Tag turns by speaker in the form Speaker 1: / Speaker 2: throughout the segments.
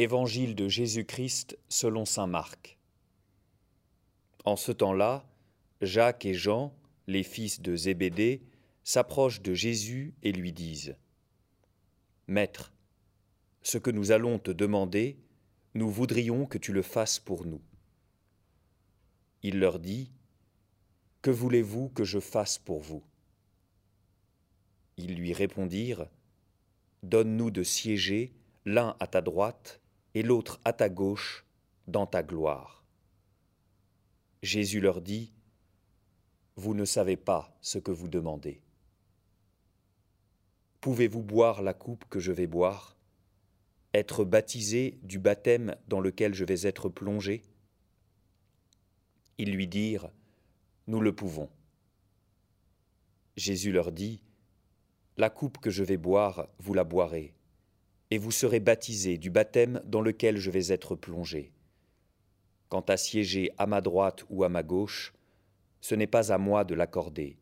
Speaker 1: Évangile de Jésus-Christ selon Saint Marc. En ce temps-là, Jacques et Jean, les fils de Zébédée, s'approchent de Jésus et lui disent Maître, ce que nous allons te demander, nous voudrions que tu le fasses pour nous. Il leur dit Que voulez-vous que je fasse pour vous? Ils lui répondirent Donne-nous de siéger l'un à ta droite et l'autre à ta gauche dans ta gloire. Jésus leur dit, Vous ne savez pas ce que vous demandez. Pouvez-vous boire la coupe que je vais boire? Être baptisé du baptême dans lequel je vais être plongé? Ils lui dirent, Nous le pouvons. Jésus leur dit, La coupe que je vais boire, vous la boirez et vous serez baptisés du baptême dans lequel je vais être plongé. Quant à siéger à ma droite ou à ma gauche, ce n'est pas à moi de l'accorder.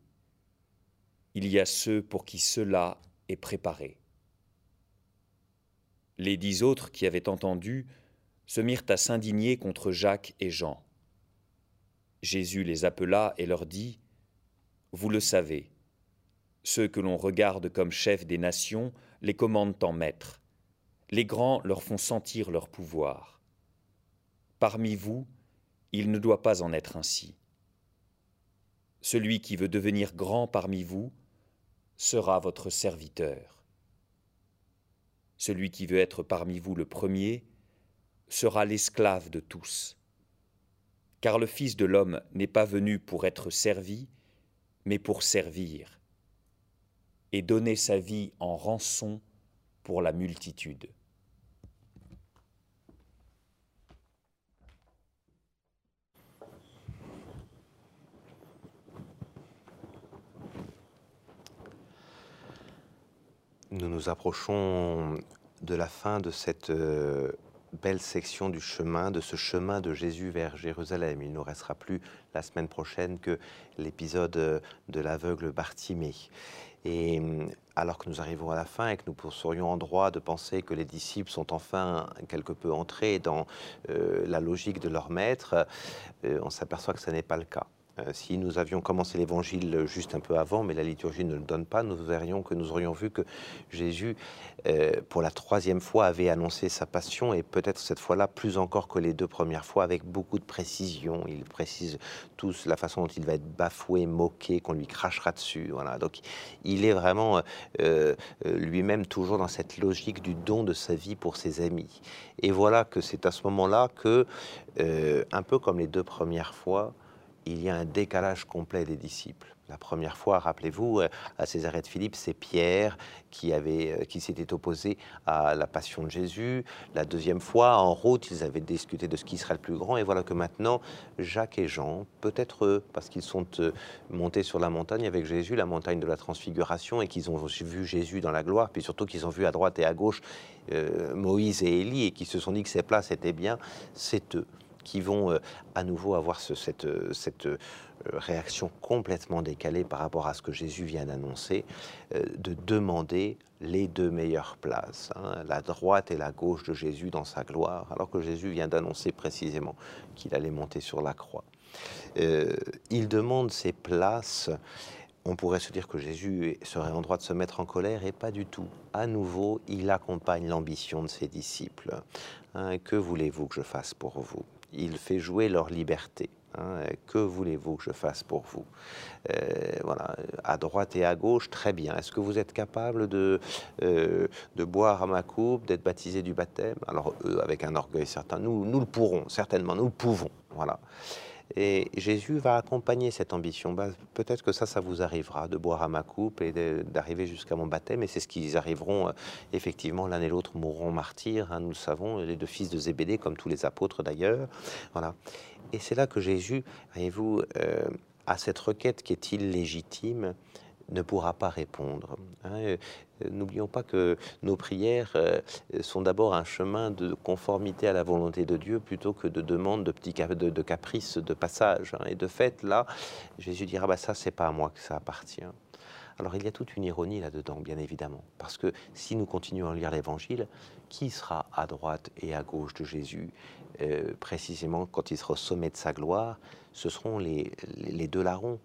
Speaker 1: Il y a ceux pour qui cela est préparé. Les dix autres qui avaient entendu se mirent à s'indigner contre Jacques et Jean. Jésus les appela et leur dit, Vous le savez, ceux que l'on regarde comme chefs des nations les commandent en maîtres les grands leur font sentir leur pouvoir. Parmi vous, il ne doit pas en être ainsi. Celui qui veut devenir grand parmi vous sera votre serviteur. Celui qui veut être parmi vous le premier sera l'esclave de tous. Car le Fils de l'homme n'est pas venu pour être servi, mais pour servir, et donner sa vie en rançon pour la multitude.
Speaker 2: Nous nous approchons de la fin de cette euh, belle section du chemin, de ce chemin de Jésus vers Jérusalem. Il ne nous restera plus la semaine prochaine que l'épisode euh, de l'aveugle Bartimée. Et euh, alors que nous arrivons à la fin et que nous serions en droit de penser que les disciples sont enfin quelque peu entrés dans la logique de leur maître, on s'aperçoit que ce n'est pas le cas. Euh, si nous avions commencé l'évangile juste un peu avant, mais la liturgie ne le donne pas, nous verrions que nous aurions vu que Jésus, euh, pour la troisième fois, avait annoncé sa passion et peut-être cette fois-là plus encore que les deux premières fois, avec beaucoup de précision. Il précise tous la façon dont il va être bafoué, moqué, qu'on lui crachera dessus. Voilà. Donc il est vraiment euh, lui-même toujours dans cette logique du don de sa vie pour ses amis. Et voilà que c'est à ce moment-là que, un peu comme les deux premières fois, il y a un décalage complet des disciples. La première fois, rappelez-vous, euh, à Césarée de Philippe, c'est Pierre qui, avait, euh, qui s'était opposé à la passion de Jésus. La deuxième fois, en route, ils avaient discuté de ce qui serait le plus grand. Et voilà que maintenant, Jacques et Jean, peut-être eux, parce qu'ils sont euh, montés sur la montagne avec Jésus, la montagne de la transfiguration, et qu'ils ont vu Jésus dans la gloire, puis surtout qu'ils ont vu à droite et à gauche Moïse et Élie, et qu'ils se sont dit que ces places étaient bien, c'est eux qui vont euh, à nouveau avoir cette, euh, euh, réaction complètement décalée par rapport à ce que Jésus vient d'annoncer, de demander les deux meilleures places, hein, la droite et la gauche de Jésus dans sa gloire, alors que Jésus vient d'annoncer précisément qu'il allait monter sur la croix. il demande ces places on pourrait se dire que Jésus serait en droit de se mettre en colère, et pas du tout. À nouveau, il accompagne l'ambition de ses disciples. Hein, que voulez-vous que je fasse pour vous? Il fait jouer leur liberté. Hein. que voulez-vous que je fasse pour vous? Euh, Voilà, à droite et à gauche, très bien. Est-ce que vous êtes capable de, euh, de boire à ma coupe, d'être baptisé du baptême? Alors eux, avec un orgueil certain, nous, nous le pourrons, certainement, nous le pouvons. Voilà. Et Jésus va accompagner cette ambition. Bah, peut-être que ça, ça vous arrivera, de boire à ma coupe et d'arriver jusqu'à mon baptême. Et c'est ce qu'ils arriveront, euh, effectivement, l'un et l'autre mourront martyrs, hein, nous le savons, les deux fils de Zébédée, comme tous les apôtres d'ailleurs. Voilà. Et c'est là que Jésus, voyez-vous, euh, a cette requête qui est illégitime, ne pourra pas répondre. Hein. Euh, n'oublions pas que nos prières euh, sont d'abord un chemin de conformité à la volonté de Dieu plutôt que de demande de petits de, caprices de passage. Hein. Et de fait, là, Jésus dira bah ça, c'est pas à moi que ça appartient. Alors il y a toute une ironie là-dedans, bien évidemment, parce que si nous continuons à lire l'Évangile, qui sera à droite et à gauche de Jésus, euh, précisément quand il sera au sommet de sa gloire, ce seront les, deux larrons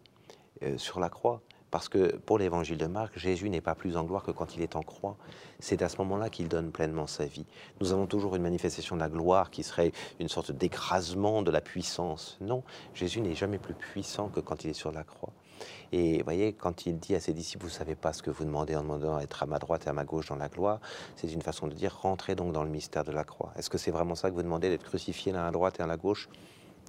Speaker 2: sur la croix. Parce que pour l'évangile de Marc, Jésus n'est pas plus en gloire que quand il est en croix. C'est à ce moment-là qu'il donne pleinement sa vie. Nous avons toujours une manifestation de la gloire qui serait une sorte d'écrasement de la puissance. Non, Jésus n'est jamais plus puissant que quand il est sur la croix. Et vous voyez, quand il dit à ses disciples, vous ne savez pas ce que vous demandez en demandant à être à ma droite et à ma gauche dans la gloire, c'est une façon de dire, rentrez donc dans le mystère de la croix. Est-ce que c'est vraiment ça que vous demandez, d'être crucifié l'un à droite et à la gauche?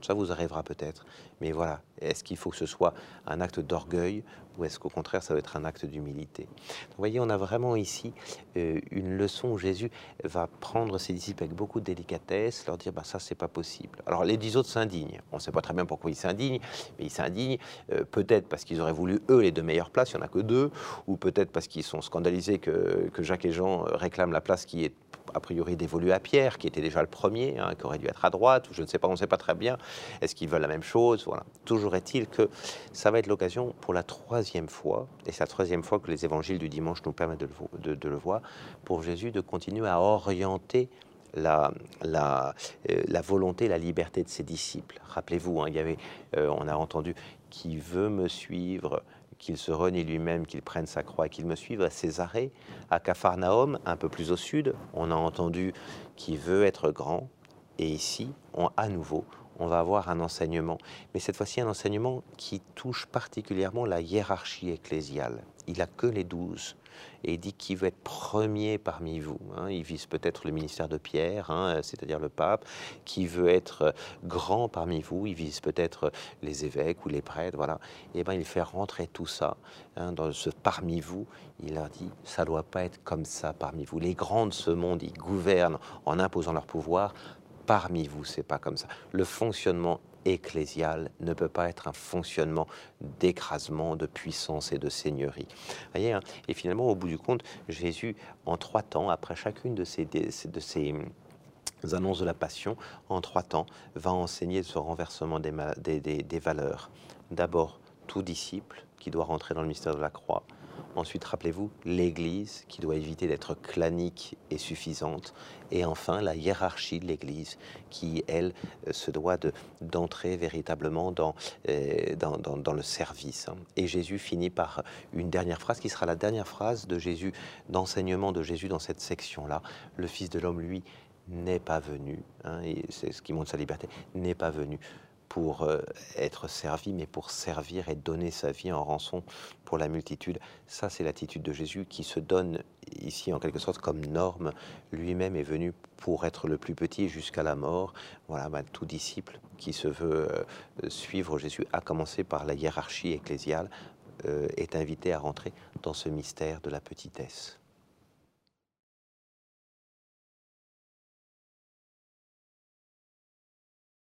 Speaker 2: Ça vous arrivera peut-être. Mais voilà, est-ce qu'il faut que ce soit un acte d'orgueil ou est-ce qu'au contraire ça va être un acte d'humilité? Vous voyez, on a vraiment ici euh, une leçon où Jésus va prendre ses disciples avec beaucoup de délicatesse, leur dire bah, ça c'est pas possible. Alors les dix autres s'indignent. On ne sait pas très bien pourquoi ils s'indignent, mais ils s'indignent euh, peut-être parce qu'ils auraient voulu eux les deux meilleures places, il n'y en a que deux, ou peut-être parce qu'ils sont scandalisés que, que Jacques et Jean réclament la place qui est a priori dévolu à Pierre, qui était déjà le premier, hein, qui aurait dû être à droite, ou je ne sais pas, on ne sait pas très bien. Est-ce qu'ils veulent la même chose? Voilà. Toujours est-il que ça va être l'occasion pour la troisième fois, et c'est la troisième fois que les évangiles du dimanche nous permettent de le, voir, pour Jésus de continuer à orienter la, la, euh, volonté, la liberté de ses disciples. Rappelez-vous, hein, euh, on a entendu qui veut me suivre, qu'il se renie lui-même, qu'il prenne sa croix qu'il me suive à Césarée, à Capharnaüm, un peu plus au sud. On a entendu qu'il veut être grand. Et ici, on, à nouveau, on va avoir un enseignement. Mais cette fois-ci, un enseignement qui touche particulièrement la hiérarchie ecclésiale. Il n'a que les douze et il dit qu'il veut être premier parmi vous. Hein. Il vise peut-être le ministère de Pierre, hein, c'est-à-dire le pape, qui veut être grand parmi vous. Il vise peut-être les évêques ou les prêtres, voilà. Et ben il fait rentrer tout ça hein, dans ce parmi vous. Il leur dit, ça doit pas être comme ça parmi vous. Les grands de ce monde, ils gouvernent en imposant leur pouvoir parmi vous, c'est pas comme ça. Le fonctionnement ecclésial ne peut pas être un fonctionnement d'écrasement, de puissance et de seigneurie. Voyez, hein, et finalement, au bout du compte, Jésus, en trois temps, après chacune de ces, de ces annonces de la passion, en trois temps, va enseigner ce renversement des, des valeurs. D'abord, tout disciple qui doit rentrer dans le mystère de la croix. Ensuite, rappelez-vous, l'Église qui doit éviter d'être clanique et suffisante. Et enfin, la hiérarchie de l'Église qui, elle, euh, se doit d'entrer véritablement euh, dans, dans, le service. Et Jésus finit par une dernière phrase qui sera la dernière phrase de Jésus, d'enseignement de Jésus dans cette section-là. Le Fils de l'homme, lui, n'est pas venu, hein, c'est ce qui montre sa liberté, n'est pas venu pour euh, être servi, mais pour servir et donner sa vie en rançon pour la multitude. Ça, c'est l'attitude de Jésus qui se donne ici en quelque sorte comme norme. Lui-même est venu pour être le plus petit jusqu'à la mort. Voilà, tout disciple qui se veut euh, suivre Jésus, à commencer par la hiérarchie ecclésiale, euh, est invité à rentrer dans ce mystère de la petitesse.